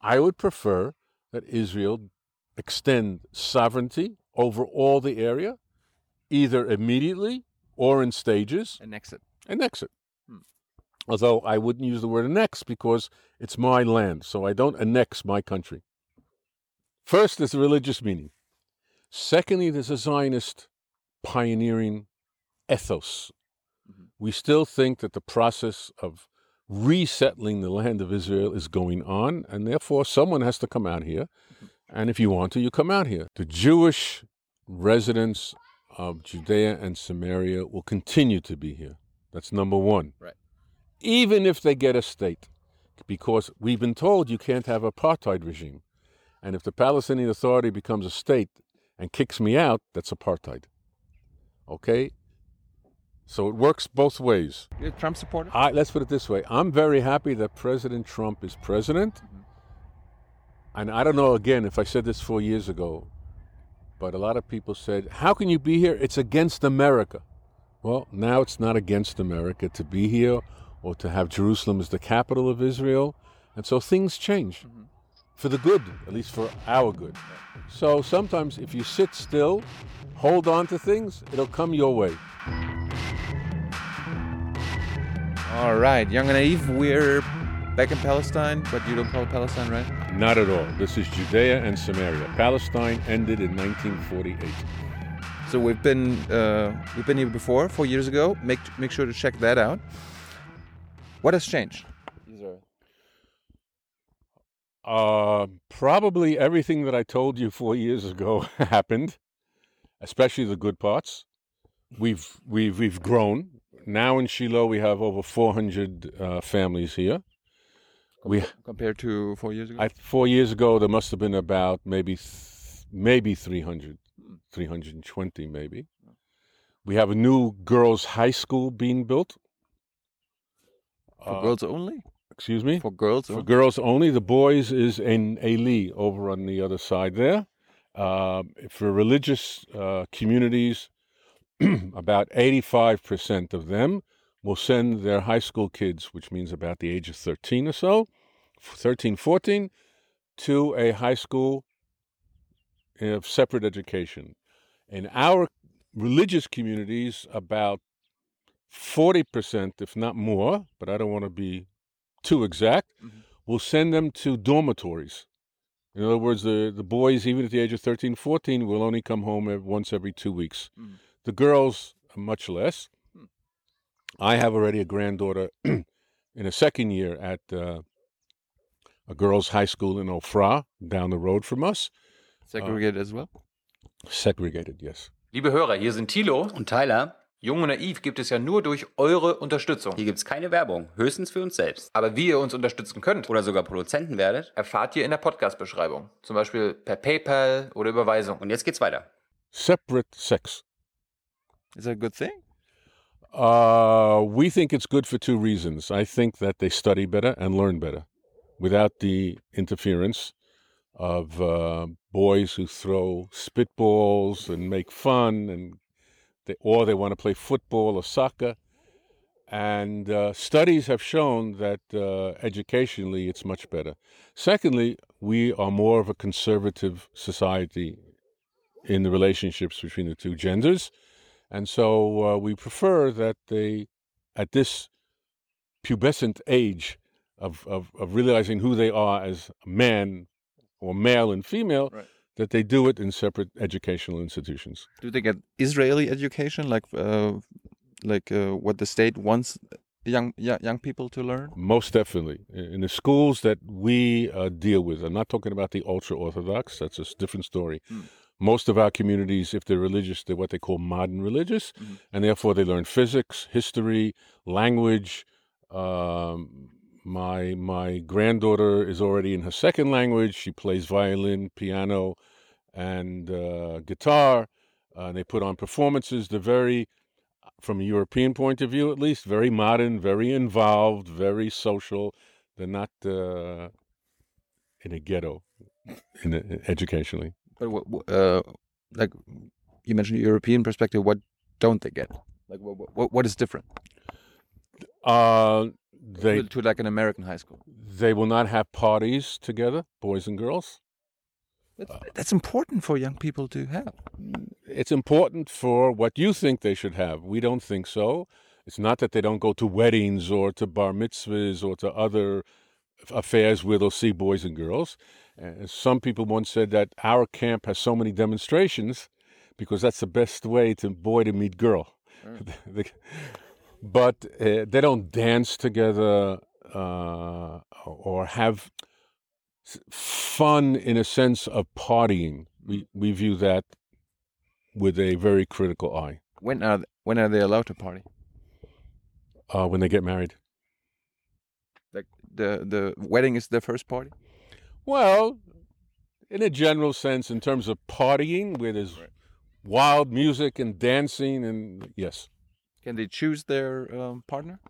I would prefer that Israel extend sovereignty over all the area, either immediately or in stages, Annex it. annex it. Hmm. Although I wouldn't use the word annex because it's my land, so I don't annex my country. First, there's a religious meaning. Secondly, there's a Zionist pioneering ethos. Mhm. We still think that the process of resettling the land of Israel is going on, and therefore someone has to come out here. And if you want to, you come out here. The Jewish residents of Judea and Samaria will continue to be here. That's number one. Right. Even if they get a state, because we've been told you can't have apartheid regime. And if the Palestinian Authority becomes a state and kicks me out, that's apartheid. Okay? So it works both ways. You're a Trump supporter? I, let's put it this way I'm very happy that President Trump is president. Mm-hmm. And I don't know, again, if I said this four years ago, but a lot of people said, How can you be here? It's against America. Well, now it's not against America to be here or to have Jerusalem as the capital of Israel. And so things change mm-hmm. for the good, at least for our good. So sometimes if you sit still, hold on to things, it'll come your way. All right, Young and Naive, we're back in Palestine, but you don't call it Palestine, right? Not at all. This is Judea and Samaria. Palestine ended in 1948. So we've been uh, we've been here before, four years ago. Make make sure to check that out. What has changed? Uh, probably everything that I told you four years ago happened, especially the good parts. We've we've we've grown. Now in Shiloh, we have over 400 uh, families here. We compared to four years ago. I, four years ago, there must have been about maybe th- maybe 300, 320 maybe. We have a new girls' high school being built. for Uh, girls only. excuse me. For girls For only. girls only. The boys is in Eli over on the other side there. Um, for religious uh, communities, about 85% of them will send their high school kids, which means about the age of 13 or so, 13, 14, to a high school of separate education. In our religious communities, about 40%, if not more, but I don't want to be too exact, Mhm. will send them to dormitories. In other words, the, the boys, even at the age of 13, 14, will only come home ev- once every two weeks. Mhm. The girls, much less. Hmm. I have already a granddaughter in a second year at uh, a girls' high school in Ofra, down the road from us. Segregated as well. Segregated, yes. Liebe Hörer, hier sind Tilo. Und Tyler, Jung und Naiv gibt es ja nur durch eure Unterstützung. hier gibt's keine Werbung, höchstens für uns selbst. Aber wie ihr uns unterstützen könnt, Oder sogar Produzenten werdet. erfahrt ihr in der Podcast-Beschreibung. Zum Beispiel per PayPal oder Überweisung. Und jetzt geht's weiter. Separate sex. Is that a good thing? Uh, we think it's good for two reasons. I think that they study better and learn better without the interference of uh, boys who throw spitballs and make fun, and they, or they want to play football or soccer. And uh, studies have shown that uh, educationally it's much better. Secondly, we are more of a conservative society in the relationships between the two genders. And so uh, we prefer that they, at this pubescent age of, of, of realizing who they are as man or male and female, Right. That they do it in separate educational institutions. Do they get Israeli education, like uh, like uh, what the state wants young young, young people to learn? Most definitely. In the schools that we uh, deal with, I'm not talking about the ultra Orthodox, that's a different story. Hmm. Most of our communities, if they're religious, they're what they call modern religious, Mhm. and therefore they learn physics, history, language. Um, my my granddaughter is already in her second language. She plays violin, piano, and uh, guitar. Uh, they put on performances. They're very, from a European point of view at least, very modern, very involved, very social. They're not uh, in a ghetto, in a, educationally. But what, uh, like you mentioned, European perspective. What don't they get? Like what what, what is different? Uh, They to, to like an American high school. they will not have parties together, boys and girls. That's, that's important for young people to have. It's important for what you think they should have. We don't think so. It's not that they don't go to weddings or to bar mitzvahs or to other affairs where they'll see boys and girls. Uh, some people once said that our camp has so many demonstrations because that's the best way to boy to meet girl. The- but uh, they don't dance together uh, or have fun in a sense of partying. We we view that with a very critical eye When are when are they allowed to party? uh, when they get married. Like the the wedding is their first party. Well, in a general sense, in terms of partying, where there's Right. wild music and dancing, and yes, Can they choose their um, partner?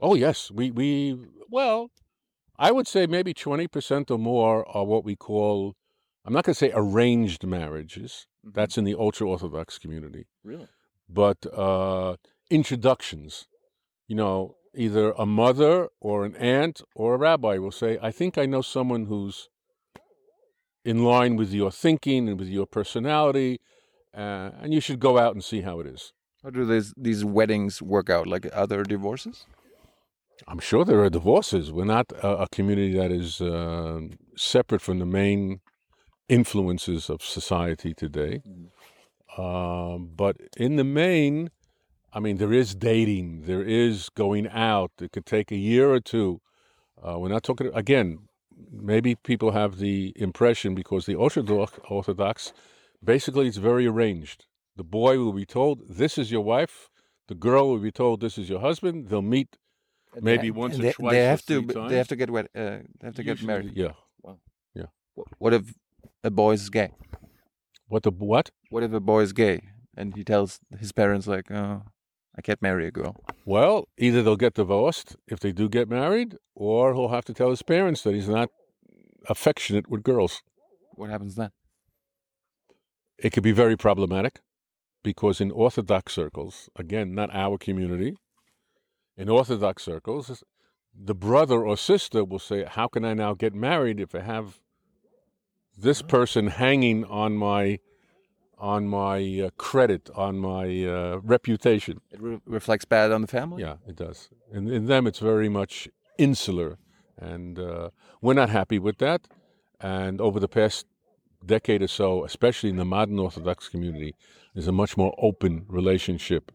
oh yes, we we well, I would say maybe twenty percent or more are what we call. I'm not going to say arranged marriages. Mhm. That's in the ultra orthodox community. really. but uh, introductions. You know, either a mother or an aunt or a rabbi will say, I think I know someone who's in line with your thinking and with your personality, uh, and you should go out and see how it is. How do these these weddings work out? Like other divorces? I'm sure there are divorces. We're not a, a community that is uh, separate from the main influences of society today. Um, but in the main, I mean, there is dating, there is going out. It could take a year or two. Uh, we're not talking, again, maybe people have the impression because the Orthodox, Orthodox, basically, it's very arranged. The boy will be told, This is your wife. The girl will be told, This is your husband. They'll meet maybe And once or they, twice They have to. times. They have to get wed. Uh, they have to get married. Yeah. Wh- What if a boy is gay? What the what? What if a boy is gay and he tells his parents like, "Oh, I can't marry a girl." Well, either they'll get divorced if they do get married, or he'll have to tell his parents that he's not affectionate with girls. What happens then? It could be very problematic because in Orthodox circles, again, not our community, in Orthodox circles, the brother or sister will say, How can I now get married if I have this person hanging on my on my uh, credit, on my uh, reputation? It re- reflects bad on the family. Yeah, it does. And in them, it's very much insular, and uh, we're not happy with that. And over the past decade or so, especially in the modern Orthodox community, there's a much more open relationship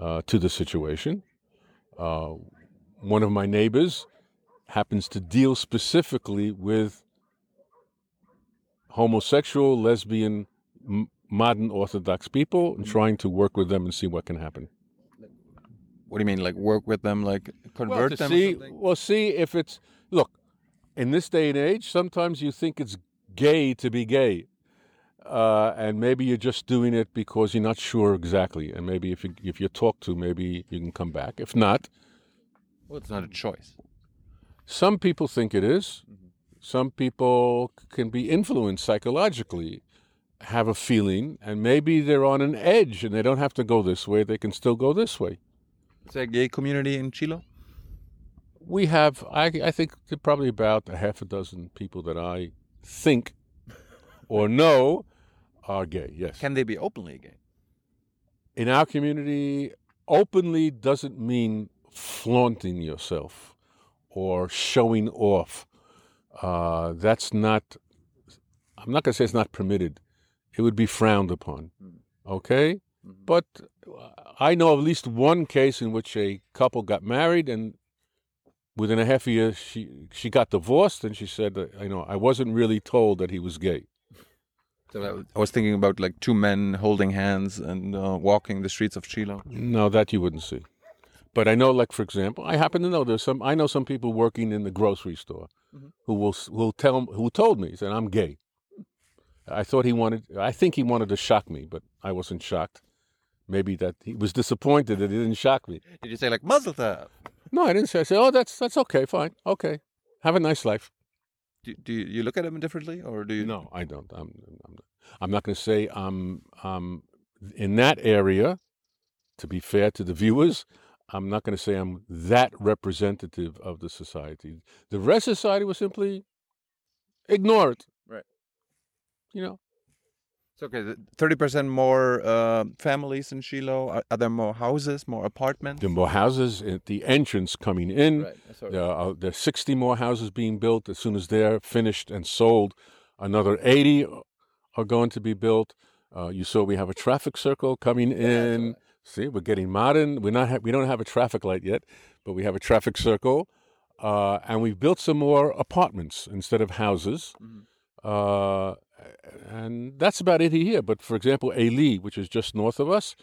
uh, to the situation. Uh, one of my neighbors happens to deal specifically with homosexual, lesbian, m- modern Orthodox people, and trying to work with them and see what can happen. What do you mean? Like work with them? Like convert well, to them? see, well, see if it's look. In this day and age, sometimes you think it's gay to be gay, uh, and maybe you're just doing it because you're not sure exactly. And maybe if you if you're talked to, maybe you can come back. If not, Well, it's not a choice. some people think it is. Some people can be influenced psychologically, have a feeling, and maybe they're on an edge, and they don't have to go this way. They can still go this way. Is there a gay community in Shiloh? we have I, I think probably about a half a dozen people that I think or know are gay. Yes. Can they be openly gay? In our community, openly doesn't mean flaunting yourself or showing off. Uh, that's not. I'm not going to say it's not permitted. It would be frowned upon. Okay. But I know of at least one case in which a couple got married and within a half a year she she got divorced and she said uh, you know I wasn't really told that he was gay. So I was- thinking about like two men holding hands and uh, walking the streets of Shiloh. No, that you wouldn't see. But I know, like for example, I happen to know there's some. I know some people working in the grocery store who will s- will tell who told me said I'm gay. I thought he wanted. I think he wanted to shock me, but I wasn't shocked. Maybe that he was disappointed that he didn't shock me. Did you say like mazel tov? No, I didn't say. I said, "Oh, that's that's okay, fine, okay. Have a nice life." Do, do you, look at them differently, or do you? No, I don't. I'm I'm, I'm not going to say I'm um in that area. To be fair to the viewers, I'm not going to say I'm that representative of the society. The rest of society was simply ignore it. Right. You know, It's okay. Thirty percent more uh, families in Shiloh. Are, are there more houses, more apartments? there are more houses at the entrance coming in. Right. There are there's 60 more houses being built. As soon as they're finished and sold, another 80 are going to be built. Uh, you saw we have a traffic circle coming in. See, we're getting modern. We're not ha- we don't have a traffic light yet, but we have a traffic circle, uh, and we've built some more apartments instead of houses. Mhm. Uh, and that's about it here. But for example, Eli, which is just north of us,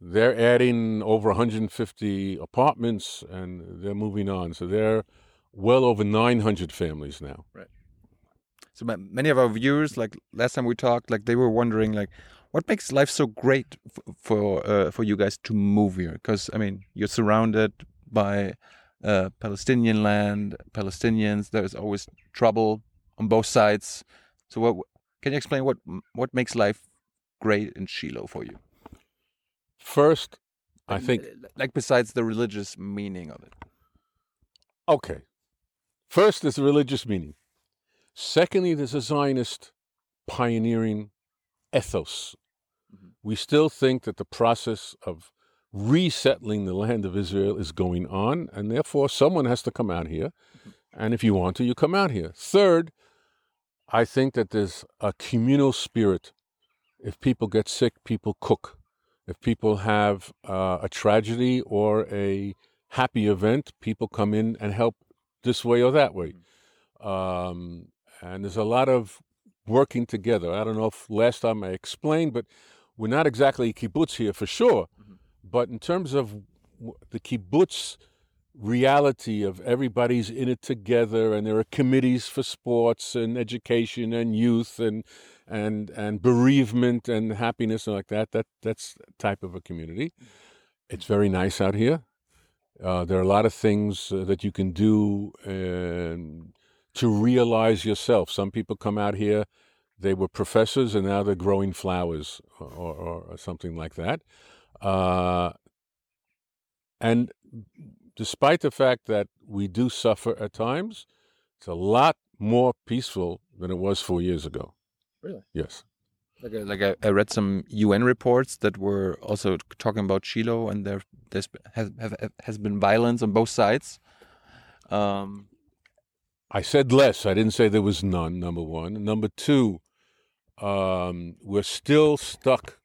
they're adding over 150 apartments and they're moving on. So they're well over 900 families now. Right. So many of our viewers, like last time we talked, like they were wondering, like, what makes life so great for uh, for you guys to move here? Because I mean, you're surrounded by uh, Palestinian land, Palestinians. There's always trouble on both sides. So, what can you explain what what makes life great in Shiloh for you? First, I think, like besides the religious meaning of it. okay. First, there's the religious meaning. Secondly, there's a Zionist pioneering ethos. Mhm. We still think that the process of resettling the land of Israel is going on, and therefore someone has to come out here. And if you want to, you come out here. Third, I think that there's a communal spirit. If people get sick, people cook. If people have uh, a tragedy or a happy event, people come in and help this way or that way. Um, and there's a lot of working together. I don't know if last time I explained, but we're not exactly kibbutz here for sure. Mhm. But in terms of the kibbutz reality of everybody's in it together, and there are committees for sports and education and youth and and and bereavement and happiness and like that. That that's type of a community. It's very nice out here. Uh, there are a lot of things uh, that you can do um, to realize yourself. Some people come out here, they were professors, and now they're growing flowers or, or, or something like that. Uh, and despite the fact that we do suffer at times, it's a lot more peaceful than it was four years ago. Really? Yes. Like, I, like I, I read some UN reports that were also talking about Shiloh, and there there's has have, has been violence on both sides. Um, I said less. I didn't say there was none, number one. Number two, um, we're still stuck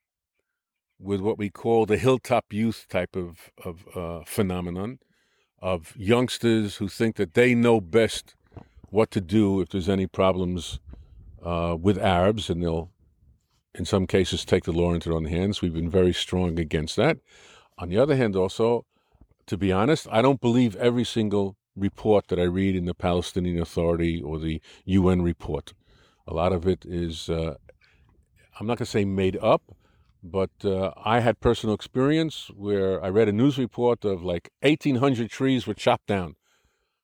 with what we call the hilltop youth type of, of uh, phenomenon of youngsters who think that they know best what to do if there's any problems uh, with Arabs, and they'll, in some cases, take the law into their own hands. We've been very strong against that. On the other hand, also, to be honest, I don't believe every single report that I read in the Palestinian Authority or the UN report. A lot of it is, uh, I'm not going to say made up, but uh, I had personal experience where I read a news report of like 1,800 trees were chopped down.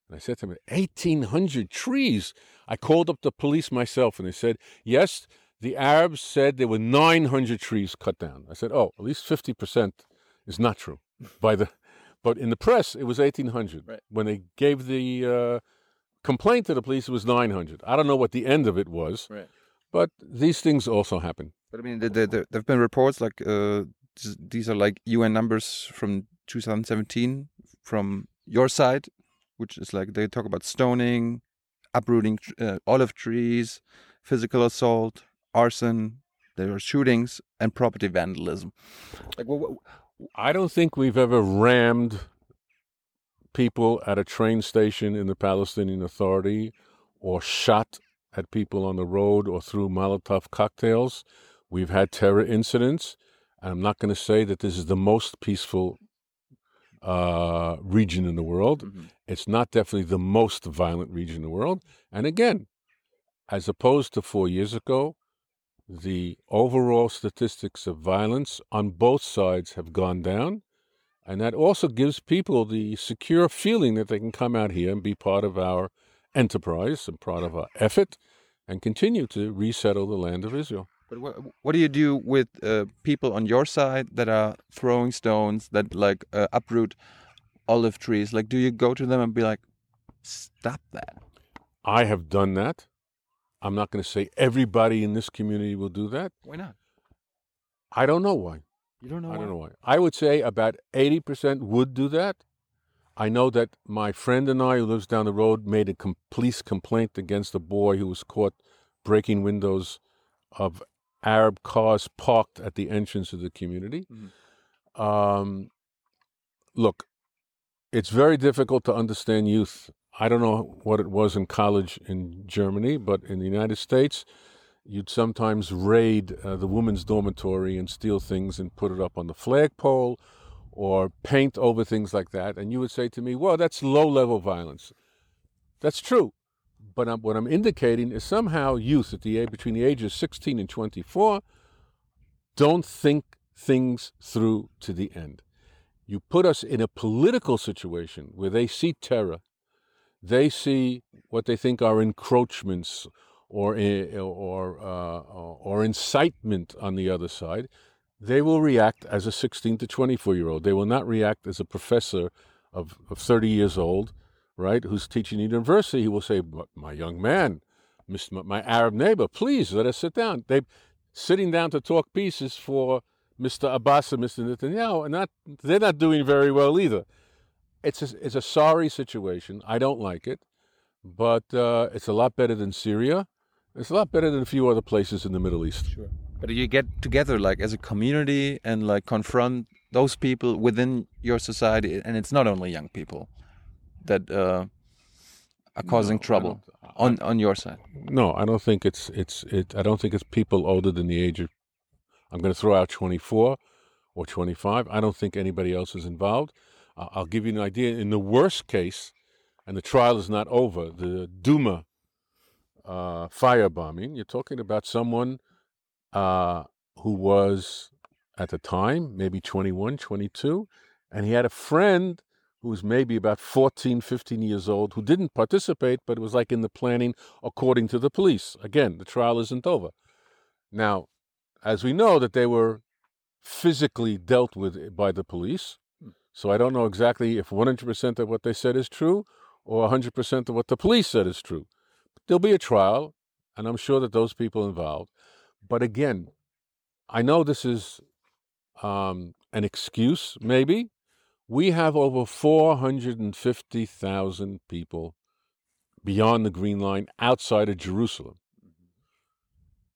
And I said to him, 1,800 trees? I called up the police myself and they said, yes, the Arabs said there were 900 trees cut down. I said, oh, at least 50% is not true. By the, but in the press, it was 1,800. Right. When they gave the uh, complaint to the police, it was 900. I don't know what the end of it was, Right. But these things also happen. but I mean, there, there, there have been reports like uh, these are like UN numbers from 2017 from your side, which is like they talk about stoning, uprooting uh, olive trees, physical assault, arson. There are shootings and property vandalism. Like, what, what, I don't think we've ever rammed people at a train station in the Palestinian Authority or shot at people on the road or threw Molotov cocktails. We've had terror incidents. And I'm not going to say that this is the most peaceful uh, region in the world. Mhm. It's not definitely the most violent region in the world. And again, as opposed to four years ago, the overall statistics of violence on both sides have gone down. And that also gives people the secure feeling that they can come out here and be part of our enterprise and part of our effort and continue to resettle the land of Israel. But what, what do you do with uh, people on your side that are throwing stones that like uh, uproot olive trees? Like, do you go to them and be like, stop that? I have done that. I'm not going to say everybody in this community will do that. Why not? I don't know why. You don't know. I don't know why. I would say about 80% would do that. I know that my friend and I, who lives down the road, made a com- police complaint against a boy who was caught breaking windows of Arab cars parked at the entrance of the community. Um, look, it's very difficult to understand youth. I don't know what it was in college in Germany, but in the United States, you'd sometimes raid uh, the women's dormitory and steal things and put it up on the flagpole or paint over things like that. And you would say to me, well, that's low level violence. That's true. But I'm, what I'm indicating is somehow youth at the age, between the ages 16 and 24 don't think things through to the end. You put us in a political situation where they see terror, they see what they think are encroachments or eh, or uh, or incitement on the other side. They will react as a 16 to 24 year old. They will not react as a professor of, of 30 years old, right, who's teaching university. He will say, "But my young man, Mr. my Arab neighbor, please let us sit down. They sitting down to talk pieces for Mr. Abbas and Mr. Netanyahu, and not they're not doing very well either. It's a, it's a sorry situation. I don't like it, but uh, it's a lot better than Syria. It's a lot better than a few other places in the Middle East. Sure. But you get together like as a community and like confront those people within your society, and it's not only young people that uh, are causing No, trouble on on your side. No, I don't think it's it's it. I don't think it's people older than the age of. I'm going to throw out 24 or 25. I don't think anybody else is involved. Uh, I'll give you an idea. In the worst case, and the trial is not over, the Duma uh, firebombing. You're talking about someone uh, who was at the time maybe 21, 22, and he had a friend who was maybe about 14, 15 years old who didn't participate, but it was like in the planning according to the police. Again, the trial isn't over. Now, as we know that they were physically dealt with by the police, so I don't know exactly if 100% of what they said is true or 100% of what the police said is true. There'll be a trial, and I'm sure that those people involved. But again, I know this is um, an excuse, maybe. We have over 450,000 people beyond the Green Line outside of Jerusalem.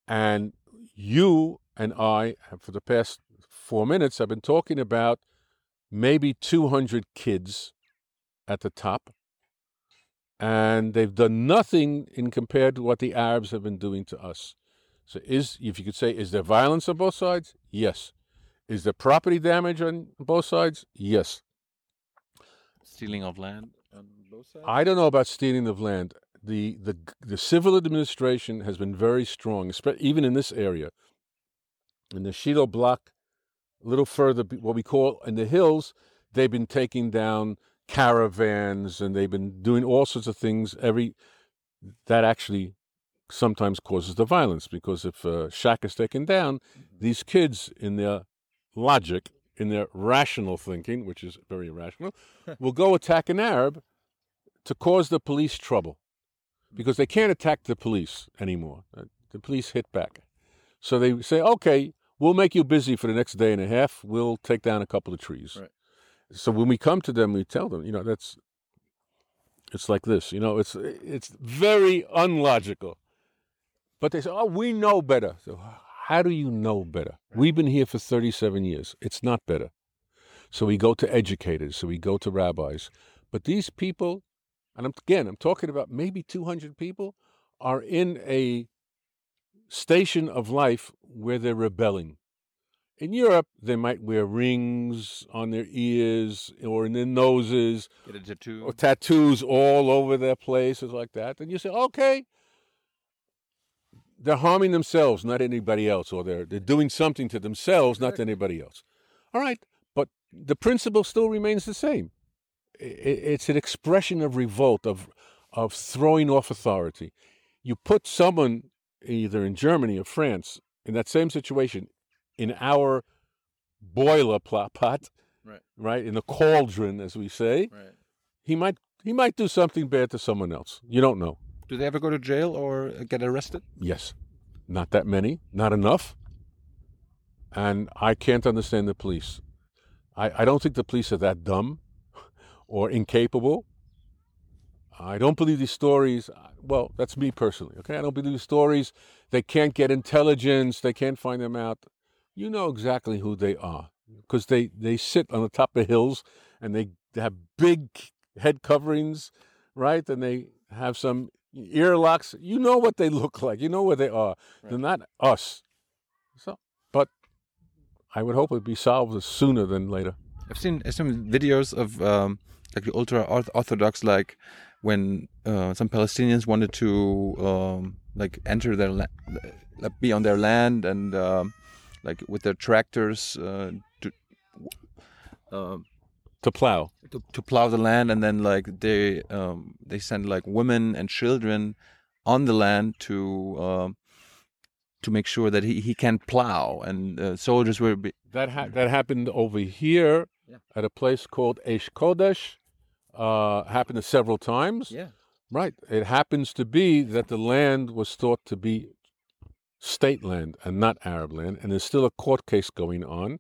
And you and I, have, for the past four minutes, have been talking about maybe 200 kids at the top. And they've done nothing in compared to what the Arabs have been doing to us. So, is if you could say, is there violence on both sides? Yes. Is there property damage on both sides? Yes. Stealing of land on both sides. I don't know about stealing of land. The the the civil administration has been very strong, even in this area. In the Shiloh block, a little further, what we call in the hills, they've been taking down caravans and they've been doing all sorts of things. Every that actually sometimes causes the violence because if uh, a shack is taken down, mm-hmm. these kids, in their logic, in their rational thinking, which is very irrational, will go attack an Arab to cause the police trouble because mm-hmm. they can't attack the police anymore. Uh, The police hit back. So they say, okay, we'll make you busy for the next day and a half. We'll take down a couple of trees. Right. So when we come to them, we tell them, you know, that's, it's like this, you know, it's, it's very unlogical. But they say, oh, we know better. So how do you know better? We've been here for 37 years. It's not better. So we go to educators, so we go to rabbis. But these people, and I'm, again, I'm talking about maybe 200 people, are in a station of life where they're rebelling. In Europe, they might wear rings on their ears or in their noses Get a tattoo. or tattoos all over their places like that. And you say, okay, they're harming themselves, not anybody else, or they're, they're doing something to themselves, not to anybody else. All right, but the principle still remains the same. It's an expression of revolt, of, of throwing off authority. You put someone, either in Germany or France, in that same situation, in our boiler pot, Right. right, in the cauldron, as we say, Right. he might he might do something bad to someone else. You don't know. Do they ever go to jail or get arrested? Yes, not that many, not enough. And I can't understand the police. I, I don't think the police are that dumb or incapable. I don't believe these stories. Well, that's me personally, okay? I don't believe these stories. They can't get intelligence, they can't find them out. You know exactly who they are because they, they sit on the top of hills and they have big head coverings, right? And they have some earlocks. You know what they look like. You know where they are. They're not us. So, but I would hope it'd be solved sooner than later. I've seen some videos of um, like the ultra orthodox, like when uh, some Palestinians wanted to um, like enter their la- like be on their land and um, like with their tractors uh, to, um To plow. to to plow the land, and then like they um, they send like women and children on the land to um, to make sure that he, he can plow, and uh, soldiers were be, That ha- that happened over here Yeah. at a place called Eish Kodesh. Uh, happened several times. yeah Right. It happens to be that the land was thought to be state land and not Arab land, and there's still a court case going on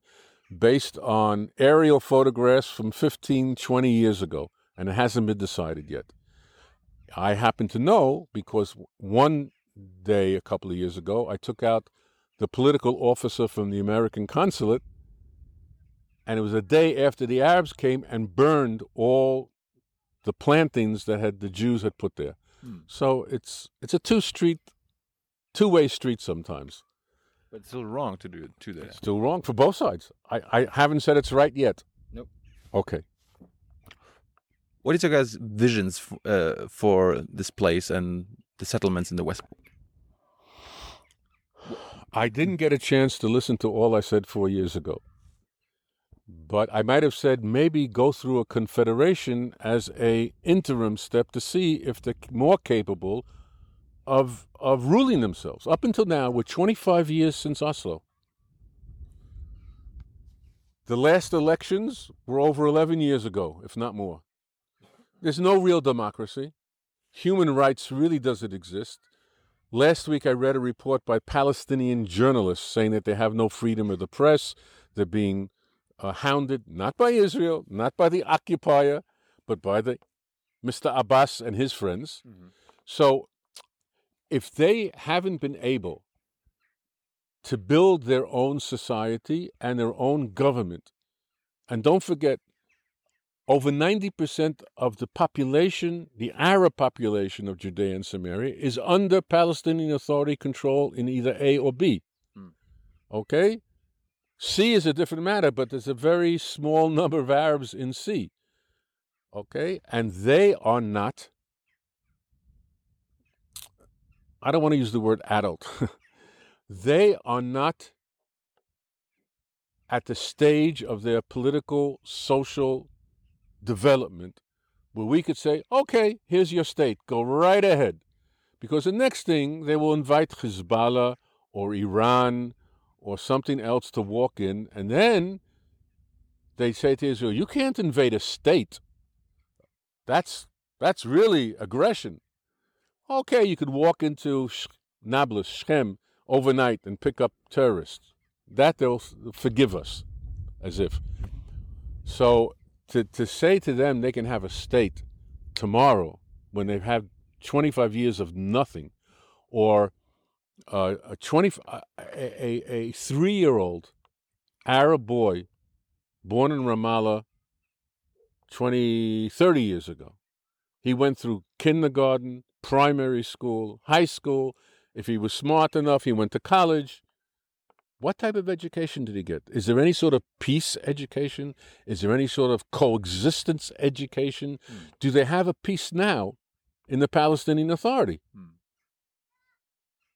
based on aerial photographs from 15, 20 years ago, and it hasn't been decided yet. I happen to know because one day a couple of years ago, I took out the political officer from the American consulate, and it was a day after the Arabs came and burned all the plantings that had the Jews had put there. Hmm. So it's it's a two street, two way street sometimes. But it's still wrong to do to that. It's still wrong for both sides. I, I haven't said it's right yet. Nope. Okay. What is your guys' visions f- uh, for this place and the settlements in the West? I didn't get a chance to listen to all I said four years ago. But I might have said maybe go through a confederation as a interim step to see if they're more capable of of ruling themselves. Up until now, we're 25 years since Oslo. The last elections were over 11 years ago, if not more. There's no real democracy. Human rights really doesn't exist. Last week, I read a report by Palestinian journalists saying that they have no freedom of the press. They're being uh, hounded not by Israel, not by the occupier, but by the Mr. Abbas and his friends. So, if they haven't been able to build their own society and their own government, and don't forget, over 90% of the population, the Arab population of Judea and Samaria, is under Palestinian Authority control in either A or B. Hmm. Okay? C is a different matter, but there's a very small number of Arabs in C. Okay? And they are not, I don't want to use the word adult. they are not at the stage of their political, social development where we could say, okay, here's your state, go right ahead. Because the next thing, they will invite Hezbollah or Iran or something else to walk in, and then they say to Israel, you can't invade a state. That's, that's really aggression. Okay, you could walk into Nablus, Shechem, overnight and pick up terrorists. That they'll forgive us, as if. So to, to say to them they can have a state tomorrow when they've had 25 years of nothing, or uh, a 20 a, a, a three-year-old Arab boy born in Ramallah 20, 30 years ago. He went through kindergarten, primary school, high school. If he was smart enough, he went to college. What type of education did he get? Is there any sort of peace education? Is there any sort of coexistence education? Do they have a peace now in the Palestinian Authority? Hmm.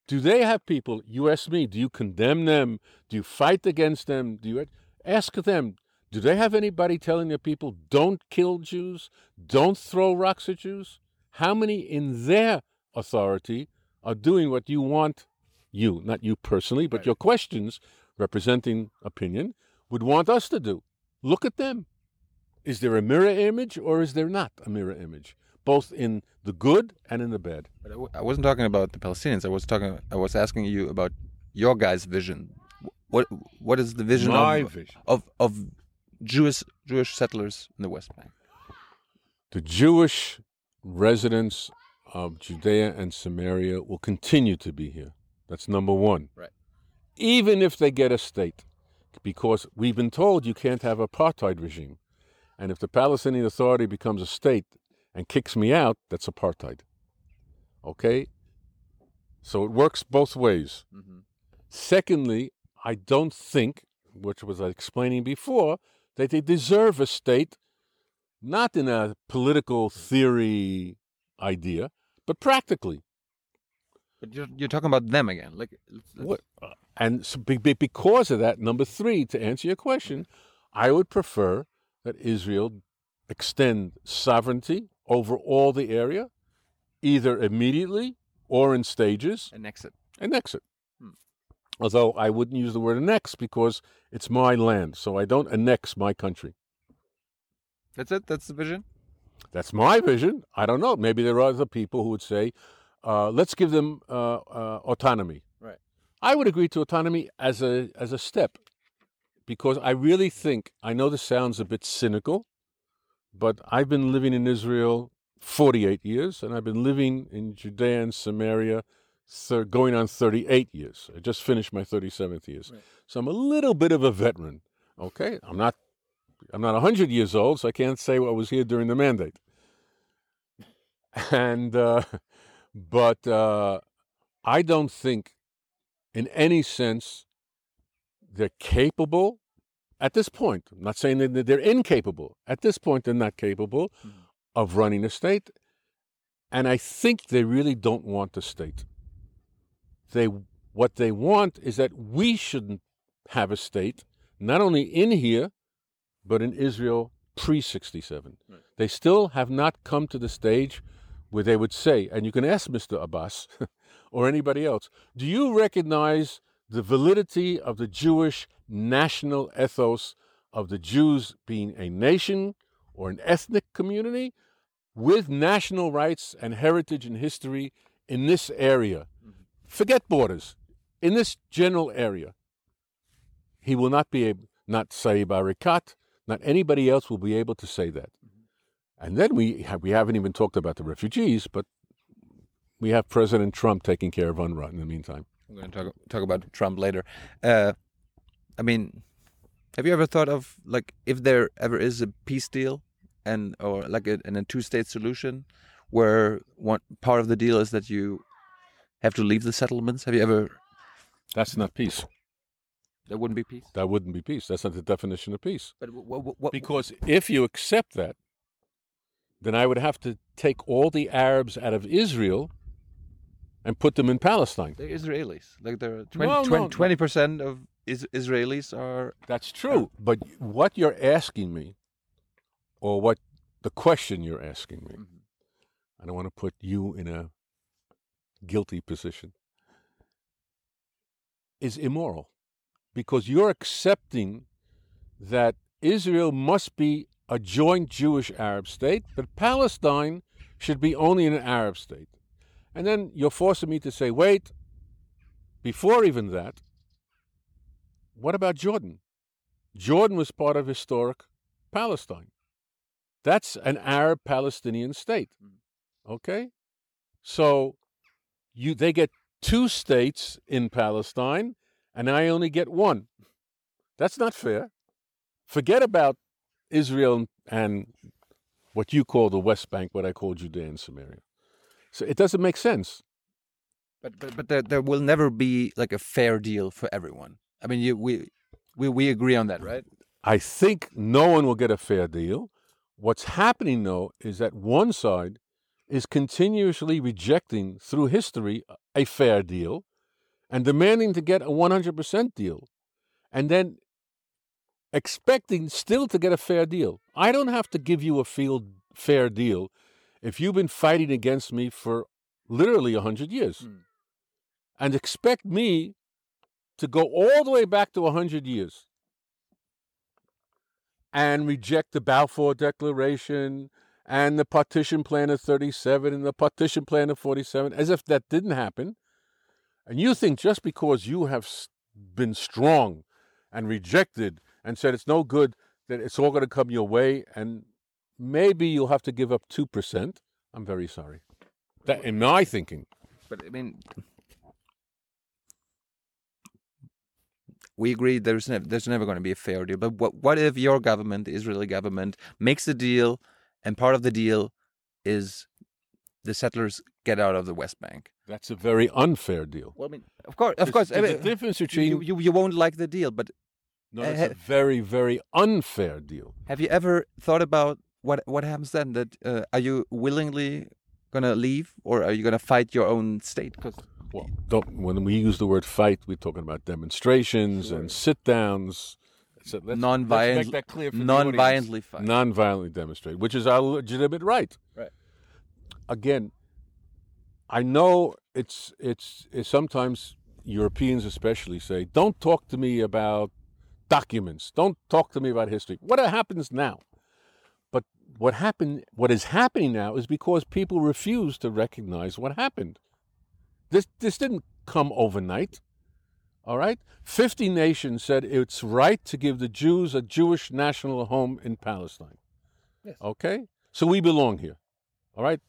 Do they have people? You ask me. Do you condemn them? Do you fight against them? Do you ask them? Do they have anybody telling their people don't kill Jews, don't throw rocks at Jews? How many in their authority are doing what you want you, not you personally, but Right. your questions representing opinion would want us to do. Look at them. Is there a mirror image or is there not a mirror image? Both in the good and in the bad. But I w- I wasn't talking about the Palestinians. I was talking. I was asking you about your guys' vision. What What is the vision of, vision. of of Jewish Jewish settlers in the West Bank? The Jewish residents of Judea and Samaria will continue to be here. That's number one. Right. Even if they get a state, because we've been told you can't have apartheid regime. And if the Palestinian Authority becomes a state and kicks me out, that's apartheid. Okay? So it works both ways. Mm-hmm. Secondly, I don't think, which was I explaining before, that they deserve a state, not in a political theory idea, but practically. But you're you're talking about them again. Like What? And so be, be- because of that, number three, to answer your question, I would prefer that Israel extend sovereignty over all the area, either immediately or in stages, annex it. annex it. Hmm. Although I wouldn't use the word annex because it's my land, so I don't annex my country. That's it. That's the vision. That's my vision. I don't know. Maybe there are other people who would say, uh, let's give them uh, uh, autonomy. Right. I would agree to autonomy as a as a step, because I really think I know this sounds a bit cynical, but I've been living in Israel 48 years, and I've been living in Judea and Samaria thir- going on 38 years. I just finished my 37th years, Right. so I'm a little bit of a veteran. Okay, I'm not I'm not 100 years old, so I can't say I was here during the mandate. And, uh, but uh, I don't think in any sense they're capable at this point. I'm not saying that they're incapable. At this point, they're not capable Mhm. of running a state. And I think they really don't want a state. They, what they want is that we shouldn't have a state, not only in here, but in Israel pre 67. Right. They still have not come to the stage where they would say, and you can ask Mr. Abbas or anybody else, do you recognize the validity of the Jewish national ethos of the Jews being a nation or an ethnic community with national rights and heritage and history in this area? Mm-hmm. Forget borders, in this general area. He will not be able, not Saeb Erekat, not anybody else will be able to say that. And then we have, we haven't even talked about the refugees, but we have President Trump taking care of UNRWA in the meantime. We're going to talk talk about Trump later. Uh, I mean, have you ever thought of like if there ever is a peace deal and or like a, and a two state solution where one part of the deal is that you have to leave the settlements? Have you ever? That's not peace. There wouldn't be peace. That wouldn't be peace. That's not the definition of peace. But what? what, Because if you accept that, then I would have to take all the Arabs out of Israel and put them in Palestine. they're Israelis. Like there are No, no, 20 percent of is, Israelis are. That's true. But what you're asking me, or what the question you're asking me, Mhm. I don't want to put you in a guilty position, is immoral. Because you're accepting that Israel must be a joint Jewish Arab state, but Palestine should be only an Arab state. And then you're forcing me to say, wait, before even that, what about Jordan? Jordan was part of historic Palestine. That's an Arab Palestinian state. Mm. Okay? So you they get two states in Palestine and I only get one. That's not fair. Forget about Israel and what you call the West Bank, what I call Judea and Samaria. So it doesn't make sense. But but but there, there will never be like a fair deal for everyone. I mean, you we we we agree on that, right? I think no one will get a fair deal. What's happening, though, is that one side is continuously rejecting through history a fair deal and demanding to get a 100% deal and then expecting still to get a fair deal. I don't have to give you a field fair deal if you've been fighting against me for literally 100 years. Mm. and expect me to go all the way back to 100 years and reject the Balfour Declaration and the partition plan of 37 and the partition plan of 47 as if that didn't happen. And you think just because you have been strong and rejected and said it's no good that it's all going to come your way and maybe you'll have to give up 2%. I'm very sorry. That in my thinking. But I mean, we agree there's never there's never going to be a fair deal. But what what if your government, the Israeli government, makes a deal, and part of the deal is the settlers get out of the West Bank? That's a very unfair deal. Well, I mean, of course, of There's- course, I mean, difference you, between you, you you won't like the deal, but no, uh, it's ha- a very very unfair deal. have you ever thought about what what happens then? That uh, are you willingly gonna leave, or are you gonna fight your own state? Because Well, don't, when we use the word fight, we're talking about demonstrations and sit downs. So let's, let's non-violent, make that clear for the non-violently fight. Non-violently demonstrate, which is our legitimate right. Right. Again, I know it's it's, it's sometimes Europeans especially say, "Don't talk to me about documents. Don't talk to me about history." What happens now? But what happened? What is happening now is because people refuse to recognize what happened. This this didn't come overnight. All right? 50 nations said it's right to give the Jews a Jewish national home in Palestine. Yes. Okay? So we belong here. All right?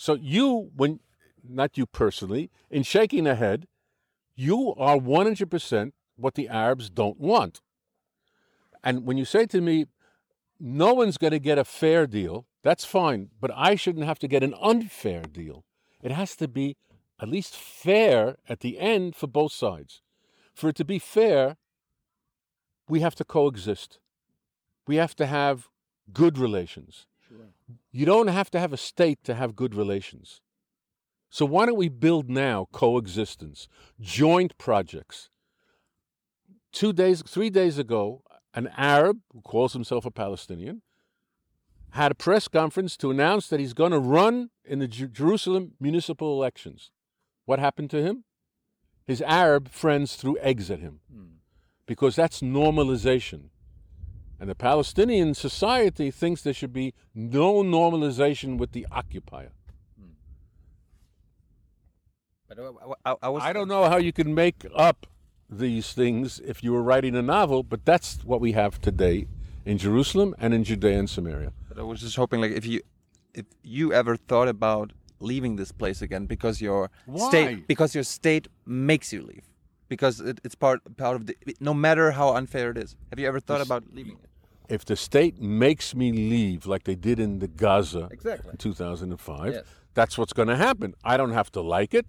So you when not you personally, in shaking a head, you are 100% what the Arabs don't want. And when you say to me, no one's going to get a fair deal, that's fine, but I shouldn't have to get an unfair deal. It has to be at least fair at the end for both sides. For it to be fair, we have to coexist. We have to have good relations. You don't have to have a state to have good relations. So why don't we build now coexistence, joint projects? Two days, three days ago, an Arab who calls himself a Palestinian had a press conference to announce that he's going to run in the Jer- Jerusalem municipal elections. What happened to him? His Arab friends threw eggs at him hmm. because that's normalization. And the Palestinian society thinks there should be no normalization with the occupier. But uh, I, I, I was I don't know how you can make up these things if you were writing a novel, but that's what we have today in Jerusalem and in Judea and Samaria. But I was just hoping, like, if you, if you ever thought about leaving this place again because your Why? state, because your state makes you leave, because it, it's part part of the. No matter how unfair it is, have you ever thought about leaving it? If the state makes me leave like they did in the Gaza Exactly. in 2005, Yes. that's what's going to happen. I don't have to like it.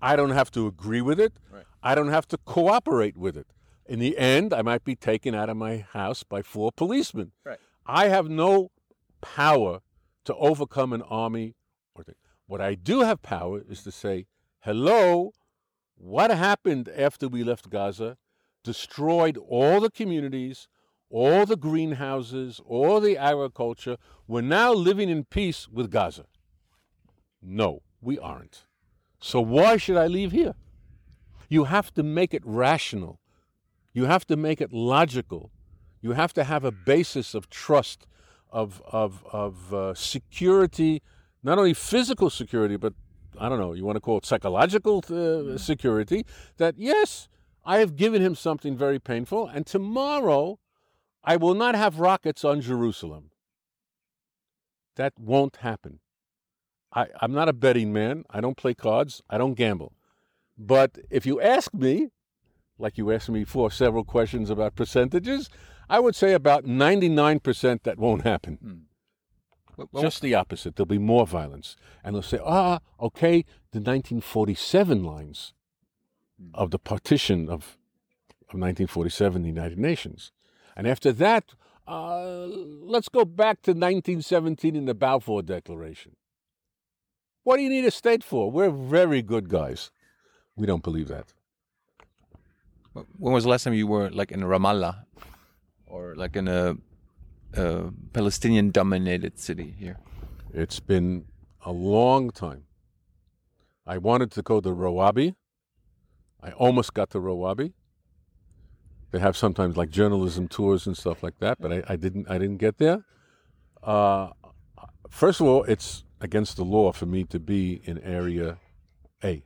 I don't have to agree with it. Right. I don't have to cooperate with it. In the end, I might be taken out of my house by four policemen. Right. I have no power to overcome an army. What I do have power is to say, hello, what happened after we left Gaza? Destroyed all the communities, all the greenhouses, all the agriculture. We're now living in peace with Gaza. No, we aren't. So why should I leave here? You have to make it rational. You have to make it logical. You have to have a basis of trust, of of of uh, security, not only physical security, but I don't know. You want to call it psychological uh, security. That yes, I have given him something very painful, and tomorrow I will not have rockets on Jerusalem. That won't happen. I, I'm not a betting man. I don't play cards. I don't gamble. But if you ask me, like you asked me before, several questions about percentages, I would say about 99% that won't happen. Well, well, Just the opposite. There'll be more violence. And they'll say, ah, okay, the 1947 lines of the partition of, of 1947, the United Nations. And after that, uh, let's go back to 1917 in the Balfour Declaration. What do you need a state for? We're very good guys. We don't believe that. when was the last time you were like in Ramallah, or like in a, a Palestinian-dominated city here? It's been a long time. I wanted to go to Rawabi, I almost got to Rawabi. They have sometimes like journalism tours and stuff like that, but I, I didn't. I didn't get there. Uh, first of all, it's against the law for me to be in Area A.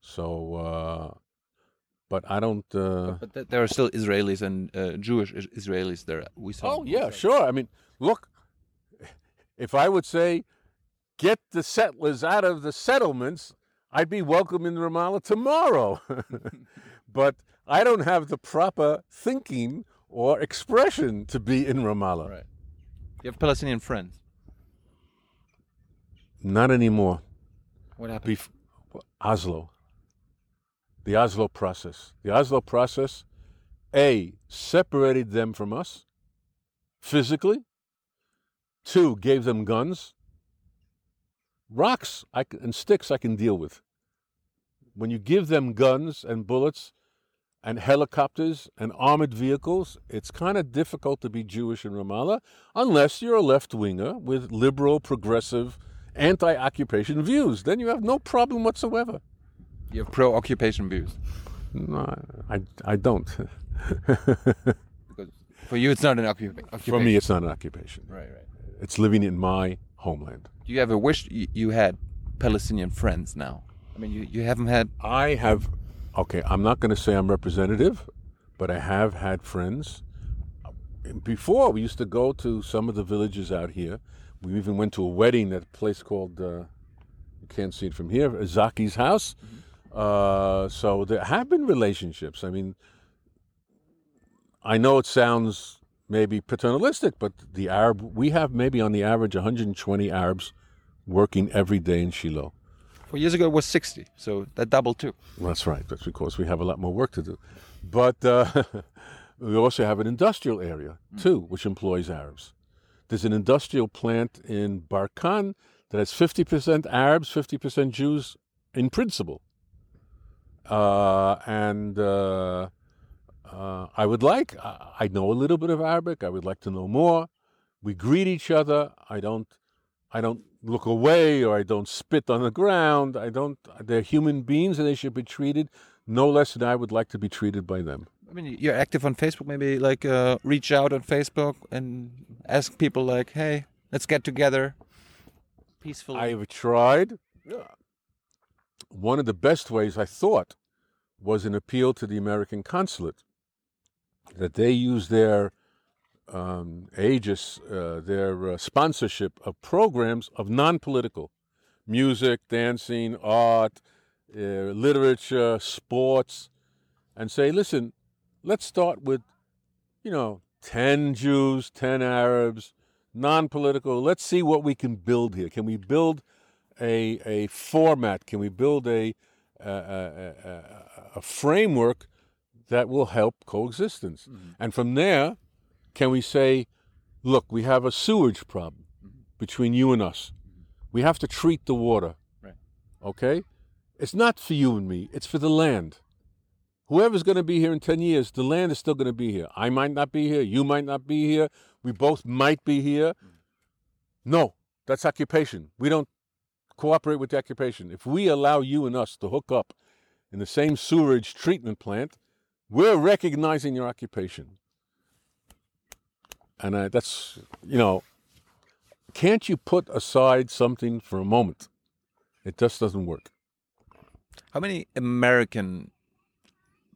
So, uh, but I don't. Uh, But th there are still Israelis and uh, Jewish Israelis there. We saw. oh yeah, sure. I mean, look, if I would say, get the settlers out of the settlements, I'd be welcome in Ramallah tomorrow. but I don't have the proper thinking or expression to be in Ramallah. Right. You have Palestinian friends. Not anymore. What happened? Bef- Oslo. The Oslo process. The Oslo process, A, separated them from us physically. Two, gave them guns. Rocks I and sticks I can deal with. When you give them guns and bullets and helicopters and armored vehicles, it's kind of difficult to be Jewish in Ramallah unless you're a left winger with liberal, progressive, anti occupation views. Then you have no problem whatsoever. You have pro-occupation views. No, I, I don't. Because for you, it's not an occupa- occupation. For me, it's not an occupation. right, right. It's living in my homeland. Do you ever wish you, you had Palestinian friends now? I mean, you, you haven't had. I have, okay, I'm not going to say I'm representative, but I have had friends. Before, we used to go to some of the villages out here. We even went to a wedding at a place called, uh, you can't see it from here, Zaki's house. Uh, so there have been relationships. I mean, I know it sounds maybe paternalistic, but the Arab, we have maybe on the average 120 Arabs working every day in Shiloh. Four years ago, it was 60, so that doubled too. That's right. That's because we have a lot more work to do. But uh, we also have an industrial area, too, which employs Arabs. There's an industrial plant in Barkan that has 50% Arabs, 50% Jews in principle. Uh, and uh, uh, I would like, I, I know a little bit of Arabic. I would like to know more. We greet each other. I don't, I don't look away or I don't spit on the ground. I don't, they're human beings and they should be treated no less than I would like to be treated by them. I mean, you're active on Facebook. Maybe like uh, reach out on Facebook and ask people like, "Hey, let's get together peacefully." I've tried. One of the best ways I thought was an appeal to the American consulate that they use their um, aegis, uh, their uh, sponsorship of programs of non political music, dancing, art, uh, literature, sports, and say, listen, let's start with, you know, 10 Jews, 10 Arabs, non political. Let's see what we can build here. Can we build a, a format? Can we build a, a, a, a, a framework that will help coexistence? And from there, can we say, look, we have a sewage problem mm-hmm. between you and us. Mm-hmm. We have to treat the water. Right. Okay? It's not for you and me, it's for the land. Whoever's going to be here in 10 years, the land is still going to be here. I might not be here. You might not be here. We both might be here. Mm-hmm. No, that's occupation. We don't cooperate with the occupation. If we allow you and us to hook up in the same sewerage treatment plant, we're recognizing your occupation. And I, that's, you know, can't you put aside something for a moment? It just doesn't work. How many American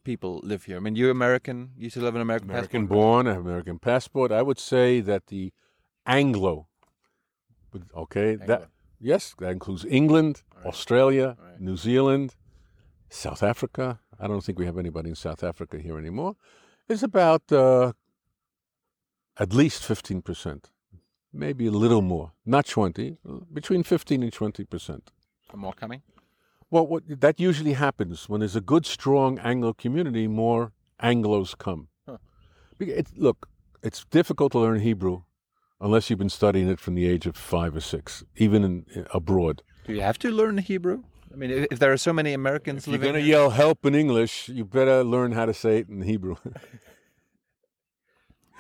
people live here? I mean, you're American. You still have an American, American passport. born, I have American passport. I would say that the Anglo, okay, that yes, that includes England, Australia, Right. New Zealand, South Africa. I don't think we have anybody in South Africa here anymore. Is about uh, at least fifteen percent, maybe a little more, not twenty, uh, between fifteen and twenty percent. Some more coming. Well, what, that usually happens when there's a good, strong Anglo community. More Anglos come. Huh. It, look, it's difficult to learn Hebrew unless you've been studying it from the age of five or six, even in, in- abroad. Do you have to learn Hebrew? I mean, if, if there are so many Americans If you're living going to yell "help" in English, you better learn how to say it in Hebrew.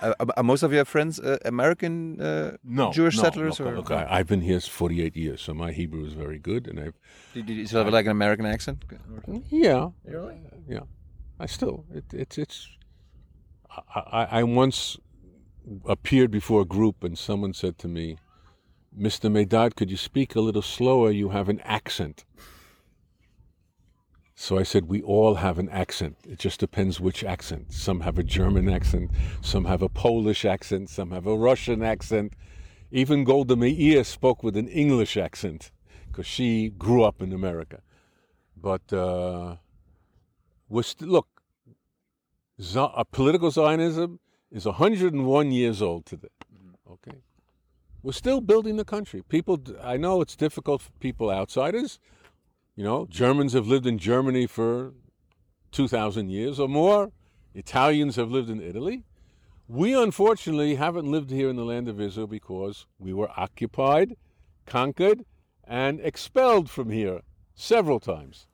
Uh, are- are most of your friends uh, American uh, No, Jewish no, settlers? Look, or look, I, I've been here 48 years, so my Hebrew is very good, and I've Did you still have like an American accent? yeah, Really? yeah. I still it, it's it's. I, I, I once appeared before a group, and someone said to me, "Mr. Medad, could you speak a little slower? You have an accent." So I said, "We all have an accent. It just depends which accent. Some have a German accent, some have a Polish accent, some have a Russian accent." Even Golda Meir spoke with an English accent because she grew up in America. But uh, we're st- look, uh, political Zionism is 101 years old today. Okay, we're still building the country. People, I know it's difficult for people outsiders. You know, Germans have lived in Germany for 2,000 years or more. Italians have lived in Italy. We unfortunately haven't lived here in the land of Israel because we were occupied, conquered, and expelled from here several times.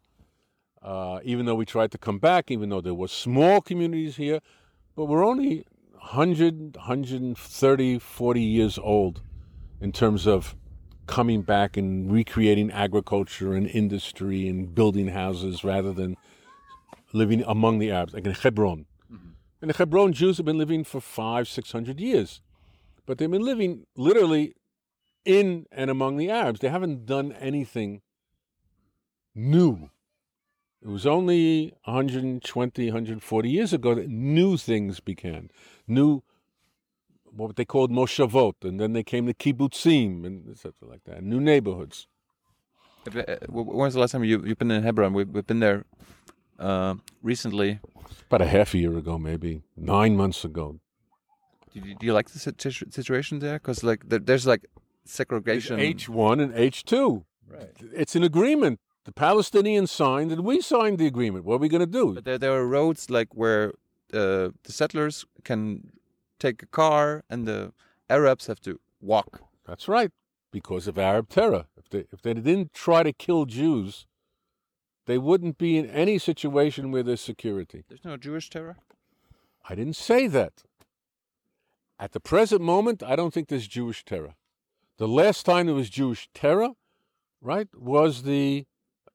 Uh, even though we tried to come back, even though there were small communities here, but we're only 100, 130, 40 years old in terms of coming back and recreating agriculture and industry and building houses rather than living among the Arabs, like in Hebron. Mm-hmm. And the Hebron Jews have been living for five, six hundred years, but they've been living literally in and among the Arabs. They haven't done anything new. It was only 120, 140 years ago that new things began. New, what they called moshavot, and then they came to kibbutzim and etc. like that. New neighborhoods. Uh, wh- When was the last time you, you've been in Hebron? We've, we've been there uh, recently. About a half a year ago, maybe nine months ago. Do you, do you like the situation there? Because like there's like segregation. H one and H two. Right. It's an agreement. The Palestinians signed, and we signed the agreement. What are we going to do? But there, there are roads like where uh, the settlers can take a car and the Arabs have to walk. That's right, because of Arab terror. If they if they didn't try to kill Jews, they wouldn't be in any situation where there's security. There's no Jewish terror. I didn't say that. At the present moment, I don't think there's Jewish terror. The last time there was Jewish terror, right, was the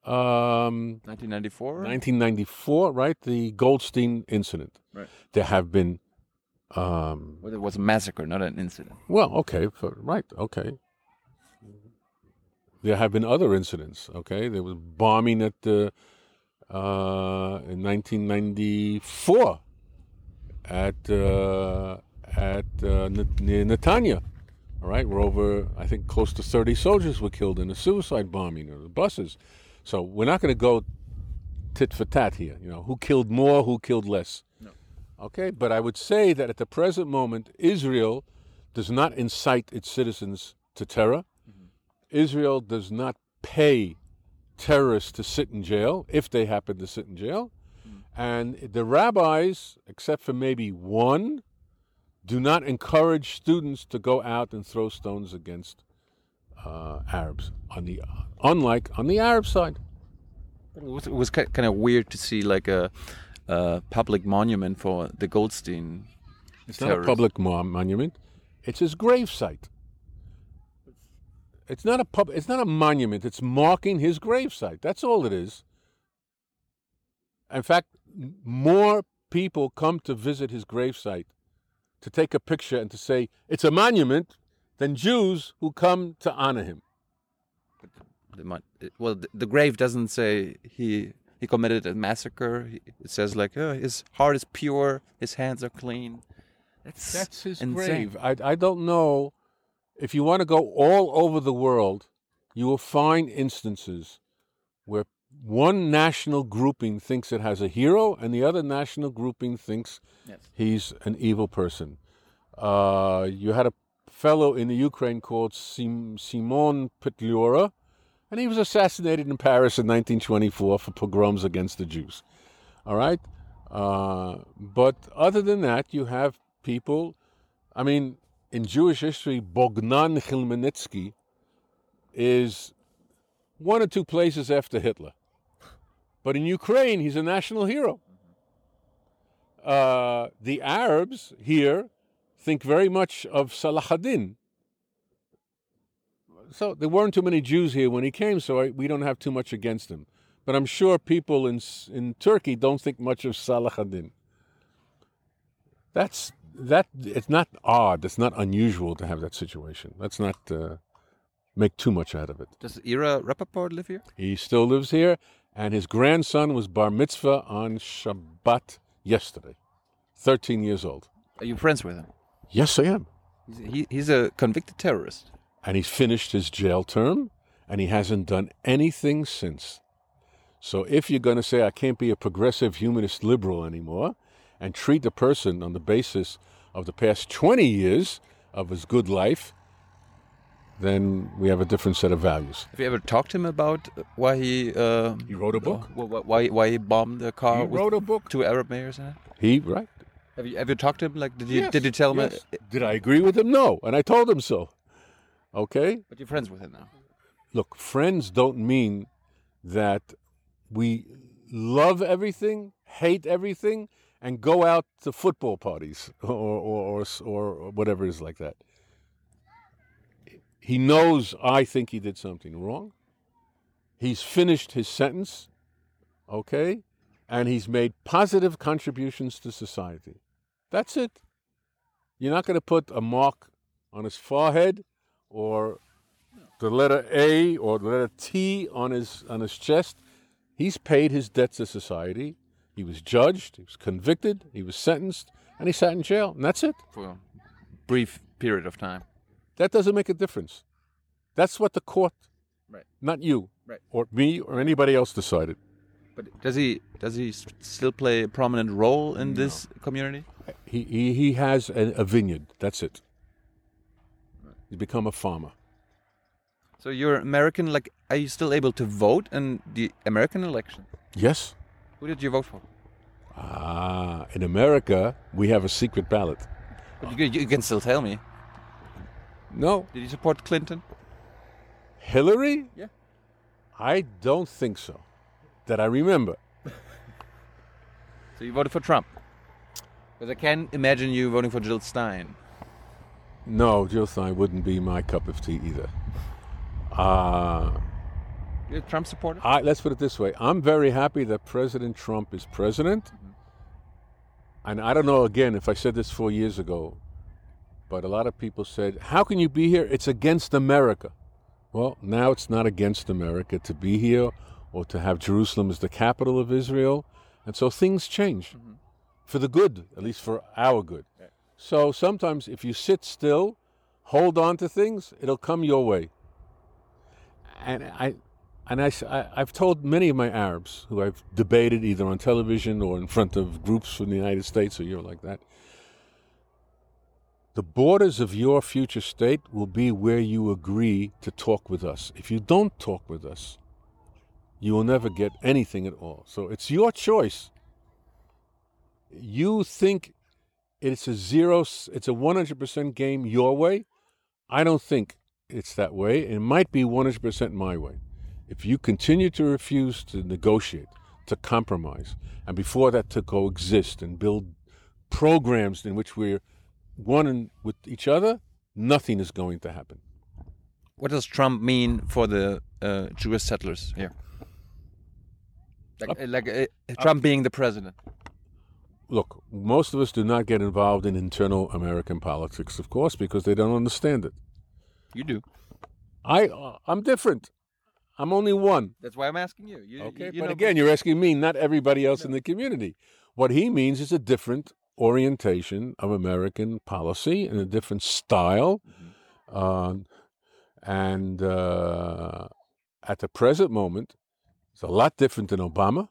um, 1994. 1994, right, the Goldstein incident. Right. There have been, um, Well, it was a massacre, not an incident. well, okay, right, okay. There have been other incidents. Okay, there was bombing at the uh, in 1994 at uh, at uh, near Netanya. All right, where over I think close to 30 soldiers were killed in a suicide bombing of the buses. So we're not going to go tit for tat here. You know, who killed more, who killed less. Okay, but I would say that at the present moment, Israel does not incite its citizens to terror. Israel does not pay terrorists to sit in jail if they happen to sit in jail. And the rabbis, except for maybe one, do not encourage students to go out and throw stones against uh, Arabs. On the unlike on the Arab side, It was, it was kind of weird to see like a, a public monument for the Goldstein. it's not a public mo- monument; it's his gravesite. It's not a pub. It's not a monument. It's marking his gravesite. That's all it is. In fact, more people come to visit his gravesite to take a picture and to say it's a monument than Jews who come to honor him. The well, the, the grave doesn't say he he committed a massacre. He, it says like oh, his heart is pure, his hands are clean. That's That's his insane. grave. I, I don't know. If you want to go all over the world, you will find instances where one national grouping thinks it has a hero and the other national grouping thinks Yes. he's an evil person. Uh, you had a fellow in the Ukraine called Sim- Simon Petliura, and he was assassinated in Paris in 1924 for pogroms against the Jews. All right? Uh, but other than that, you have people. I mean, in Jewish history, Bogdan Khmelnytsky is one or two places after Hitler. But in Ukraine, he's a national hero. Uh, the Arabs here think very much of Salah ad-Din. So there weren't too many Jews here when he came, so I, we don't have too much against him. But I'm sure people in in Turkey don't think much of Salah ad-Din. That's that. It's not odd. It's not unusual to have that situation. Let's not uh, make too much out of it. Does Ira Rappaport live here? He still lives here, and his grandson was bar mitzvah on Shabbat yesterday. 13 years old. Are you friends with him? Yes, I am. He, he's a convicted terrorist. And he's finished his jail term, and he hasn't done anything since. So if you're going to say I can't be a progressive humanist liberal anymore and treat the person on the basis of the past 20 years of his good life, then we have a different set of values. Have you ever talked to him about why he uh, He wrote a book. wh- why why he bombed the car He wrote a book. two Arab mayors in it? He, right. Have you have you talked to him? Like, did you Yes, did you tell him? yes. uh, Did I agree with him? No. And I told him so. Okay? but you're friends with him now. Look, friends don't mean that we love everything, hate everything, and go out to football parties or, or, or, or whatever it is like that. He knows I think he did something wrong. He's finished his sentence, okay? And he's made positive contributions to society. That's it. You're not going to put a mark on his forehead or the letter A or the letter T on his on his chest. He's paid his debt to society. He was judged, he was convicted, he was sentenced, and he sat in jail. And that's it. for a brief period of time. That doesn't make a difference. That's what the court, Right. not you, Right. or me, or anybody else decided. But does he does he still play a prominent role in this community? He he, he has a, a vineyard. That's it. He's become a farmer. So you're American. Like, are you still able to vote in the American election? Yes. Who did you vote for? Ah, in America we have a secret ballot. But you, you can still tell me. No, Did you support Clinton? Hillary? Yeah. I don't think so. That I remember. So you voted for Trump? Because I can't imagine you voting for Jill Stein. No, Stein wouldn't be my cup of tea either. Uh, You're a Trump supporter? I, let's put it this way I'm very happy that President Trump is president. And I don't know, again, if I said this four years ago, but a lot of people said, How can you be here? It's against America. Well, now it's not against America to be here or to have Jerusalem as the capital of Israel. And so things change for the good, at least for our good. So sometimes if you sit still, hold on to things, it'll come your way. And I, and I, I've told many of my Arabs who I've debated either on television or in front of groups from the United States or Europe like that, the borders of your future state will be where you agree to talk with us. If you don't talk with us, you will never get anything at all. So it's your choice. You think it's a zero, it's a 100% game your way. I don't think it's that way. It might be 100% my way. If you continue to refuse to negotiate, to compromise, and before that to coexist and build programs in which we're one and with each other, nothing is going to happen. What does Trump mean for the uh, Jewish settlers here? Like, uh, like uh, Trump being the president. Look, most of us do not get involved in internal American politics, of course, because they don't understand it. You do. I, uh, I'm different. I'm only one. That's why I'm asking you. you Okay, you but know- again, you're asking me, not everybody else in the community. What he means is a different orientation of American policy and a different style. Um, and uh, at the present moment, it's a lot different than Obama.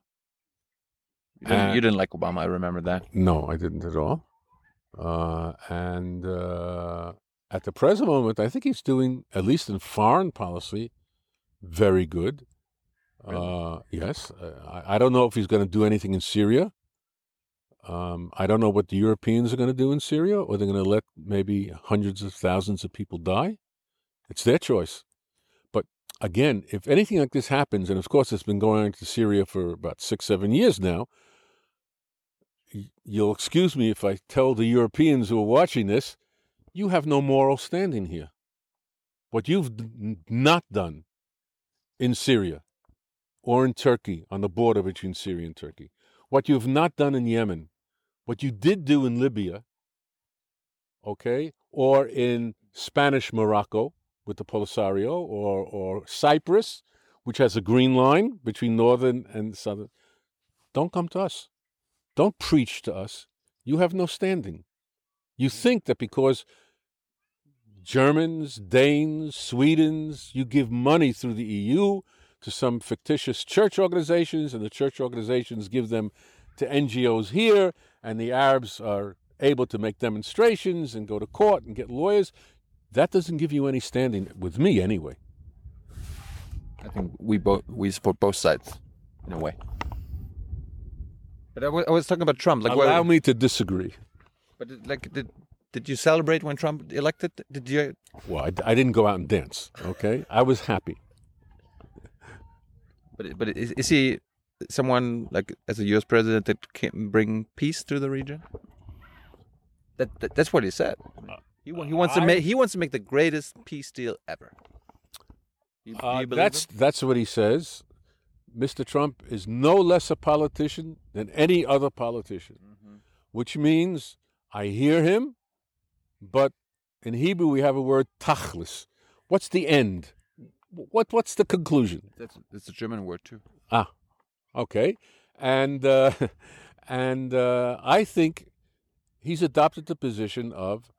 You, didn't, uh, you didn't like Obama. I remember that. No, I didn't at all. Uh, and uh, at the present moment, I think he's doing, at least in foreign policy, very good. Uh, yes. Uh, I, I don't know if he's going to do anything in Syria. Um, I don't know what the Europeans are going to do in Syria, or they're going to let maybe hundreds of thousands of people die. It's their choice. But again, if anything like this happens, and of course it's been going on to Syria for about six, seven years now, you'll excuse me if I tell the Europeans who are watching this you have no moral standing here. What you've not done in Syria or in Turkey on the border between Syria and Turkey, what you've not done in Yemen, what you did do in Libya, okay, or in Spanish Morocco with the Polisario, or, or Cyprus, which has a green line between northern and southern. Don't come to us. Don't preach to us. You have no standing. You mm. think that because Germans, Danes, Swedes, you give money through the EU to some fictitious church organizations, and the church organizations give them to NGOs here, and the Arabs are able to make demonstrations and go to court and get lawyers. That doesn't give you any standing with me, anyway. I think we both we support both sides in a way. But I I was talking about Trump. Like, Allow what, me to disagree. but like, did did you celebrate when Trump elected? Did you? Well, I, I didn't go out and dance, okay? I was happy. But but is, is he someone like as a U.S. president that can bring peace to the region? That, that that's what he said. He, he wants to make he wants to make the greatest peace deal ever. You, Uh, that's that's what he says. Mr. Trump is no less a politician than any other politician, Mm-hmm. which means I hear him, but in Hebrew we have a word tachlis. What's the end? What what's the conclusion? That's that's a German word too. Ah, okay, and uh, and uh, I think he's adopted the position of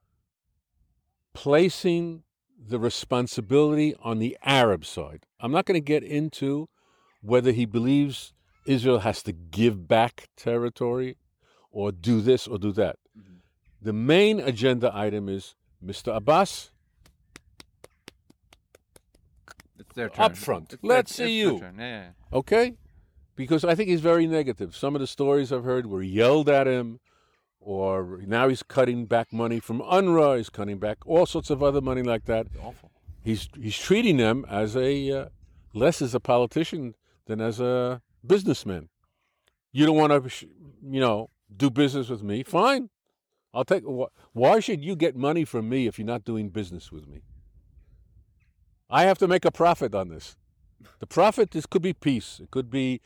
placing the responsibility on the Arab side. I'm not going to get into whether he believes Israel has to give back territory or do this or do that. The main agenda item is Mr. Abbas, It's their turn. Up front. It's Let's their- see you. Yeah, yeah. okay? Because I think he's very negative. Some of the stories I've heard were yelled at him, or now he's cutting back money from UNRWA. He's cutting back all sorts of other money like that. It's awful. He's he's treating them as a uh, less as a politician than as a businessman. You don't want to, you know, do business with me? Fine, I'll take. Why should you get money from me if you're not doing business with me? I have to make a profit on this. The profit this could be peace. It could be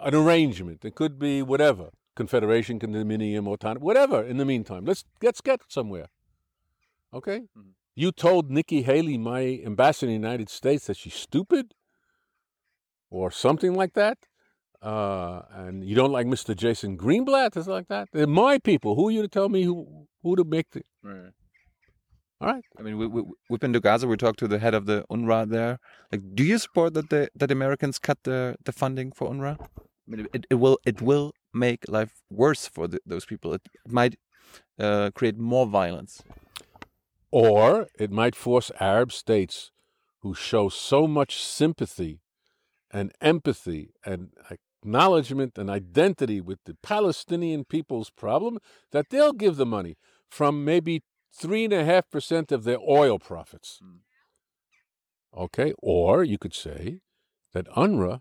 an arrangement. It could be whatever. Confederation, condominium, autonomy, whatever. In the meantime, let's let's get somewhere. Okay. Mm-hmm. You told Nikki Haley, my ambassador in the United States, that she's stupid, or something like that. Uh, and you don't like Mr. Jason Greenblatt, is like that. They're my people. Who are you to tell me who who to make the? Right. All right. I mean, we, we we've been to Gaza. We talked to the head of the UNRWA there. Like, do you support that the that Americans cut the the funding for UNRWA? I mean, it, it will it will make life worse for the, those people. It might uh, create more violence. Or it might force Arab states who show so much sympathy and empathy and acknowledgement and identity with the Palestinian people's problem that they'll give the money from maybe three and a half percent of their oil profits. Hmm. Okay, or you could say that UNRWA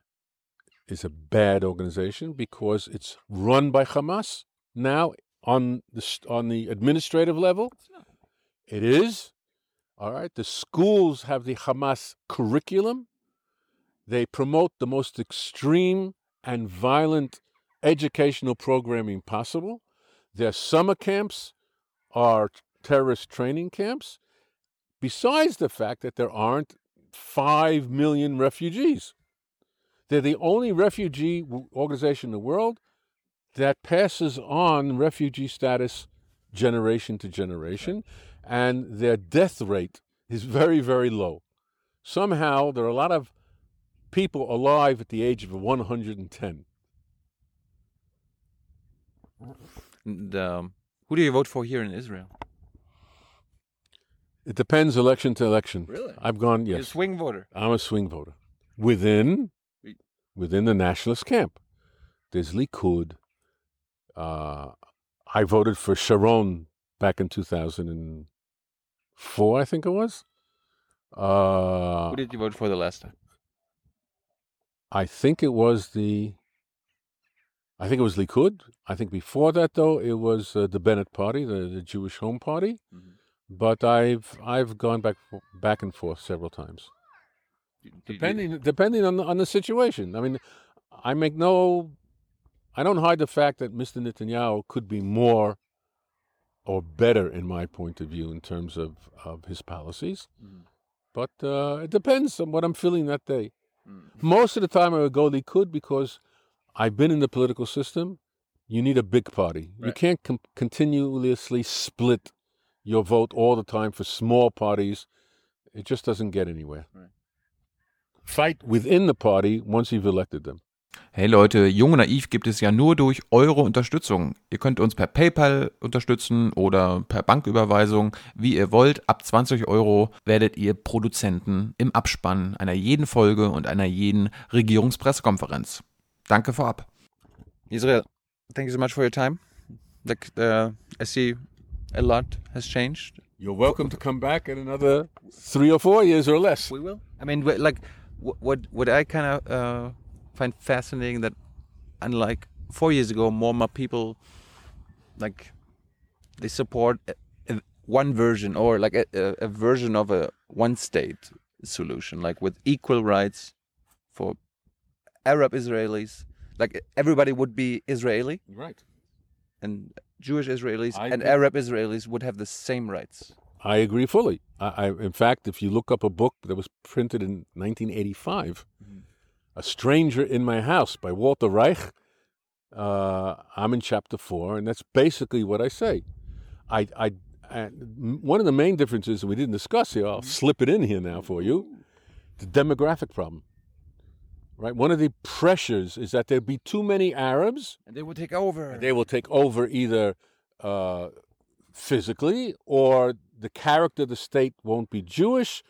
is a bad organization because it's run by Hamas now on the on the administrative level. It is. All right. The schools have the Hamas curriculum. They promote the most extreme and violent educational programming possible. Their summer camps are terrorist training camps, besides the fact that there aren't 5 million refugees. They're the only refugee organization in the world that passes on refugee status generation to generation, and their death rate is very, very low. Somehow, there are a lot of people alive at the age of 110. And, um, who do you vote for here in Israel? It depends election to election. Really? I've gone, You're a yes. swing voter. I'm a swing voter within within the nationalist camp. There's Likud. Uh, I voted for Sharon back in 2004, I think it was. Uh, Who did you vote for the last time? I think it was the. I think it was Likud. I think before that, though, it was uh, the Bennett Party, the, the Jewish Home Party, Mhm. but I've I've gone back back and forth several times, depending depending on the, on the situation. I mean, I make no, I don't hide the fact that Mr. Netanyahu could be more or better in my point of view in terms of of his policies, but uh, it depends on what I'm feeling that day. Most of the time, I would go Likud because I've been in the political system. You need a big party. You can't com- continuously split your vote all the time for small parties. It just doesn't get anywhere. Right. Fight within the party once you've elected them. Hey Leute, Jung und Naiv gibt es ja nur durch eure Unterstützung. Ihr könnt uns per PayPal unterstützen oder per Banküberweisung, wie ihr wollt. Ab 20 Euro werdet ihr Produzenten im Abspann einer jeden Folge und einer jeden Regierungspressekonferenz. Danke vorab. Israel, thank you so much for your time. Like, uh, I see a lot has changed. You're welcome to come back in another three or four years or less. We will. I mean, like, wh- what what I kind of uh, find fascinating that, unlike four years ago, more and more people, like, they support a, a- one version or like a, a, version of a one state solution, like with equal rights for Arab Israelis. Like everybody would be Israeli, Right. and Jewish Israelis I and agree. Arab Israelis would have the same rights. I agree fully. I, I, in fact, if you look up a book that was printed in 1985, mm-hmm. A Stranger in My House by Walter Reich, uh, I'm in chapter four, and that's basically what I say. I, I, and one of the main differences we didn't discuss here, I'll slip it in here now for you, the demographic problem. Right? One of the pressures is that there'd be too many Arabs And they would take over. they will take over either uh, physically or the character of the state won't be Jewish.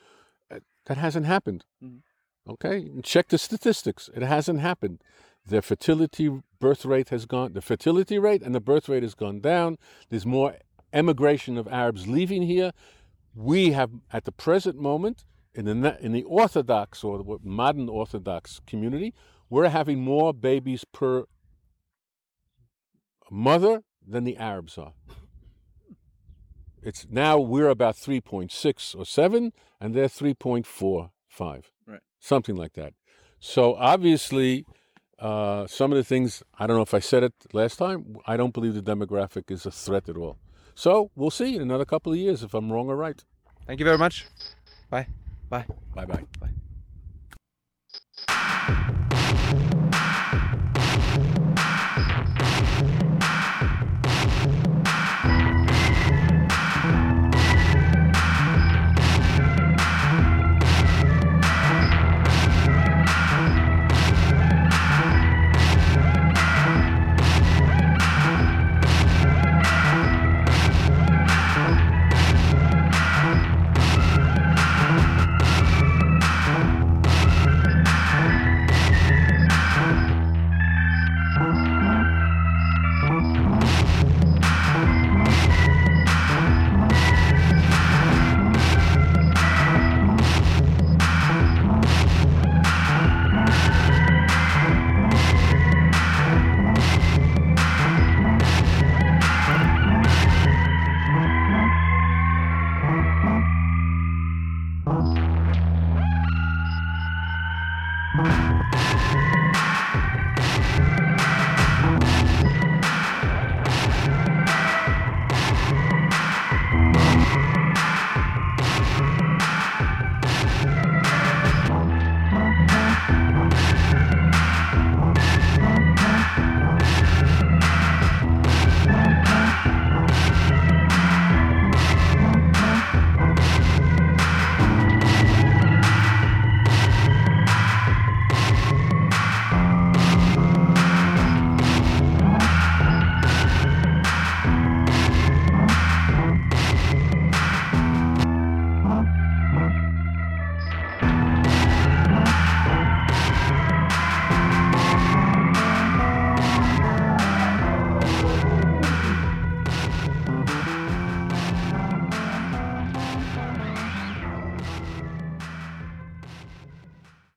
Uh, That hasn't happened. Mhm. Okay, check the statistics. It hasn't happened. Their fertility birth rate has gone. The fertility rate and the birth rate has gone down. There's more emigration of Arabs leaving here. We have, at the present moment, in the in the Orthodox or the modern Orthodox community, we're having more babies per mother than the Arabs are. It's now we're about 3.6 or 7, and they're 3.45. Something like that. So obviously, uh, some of the things, I don't know if I said it last time, I don't believe the demographic is a threat at all. So we'll see in another couple of years if I'm wrong or right. Thank you very much. Bye. Bye. Bye bye. Bye.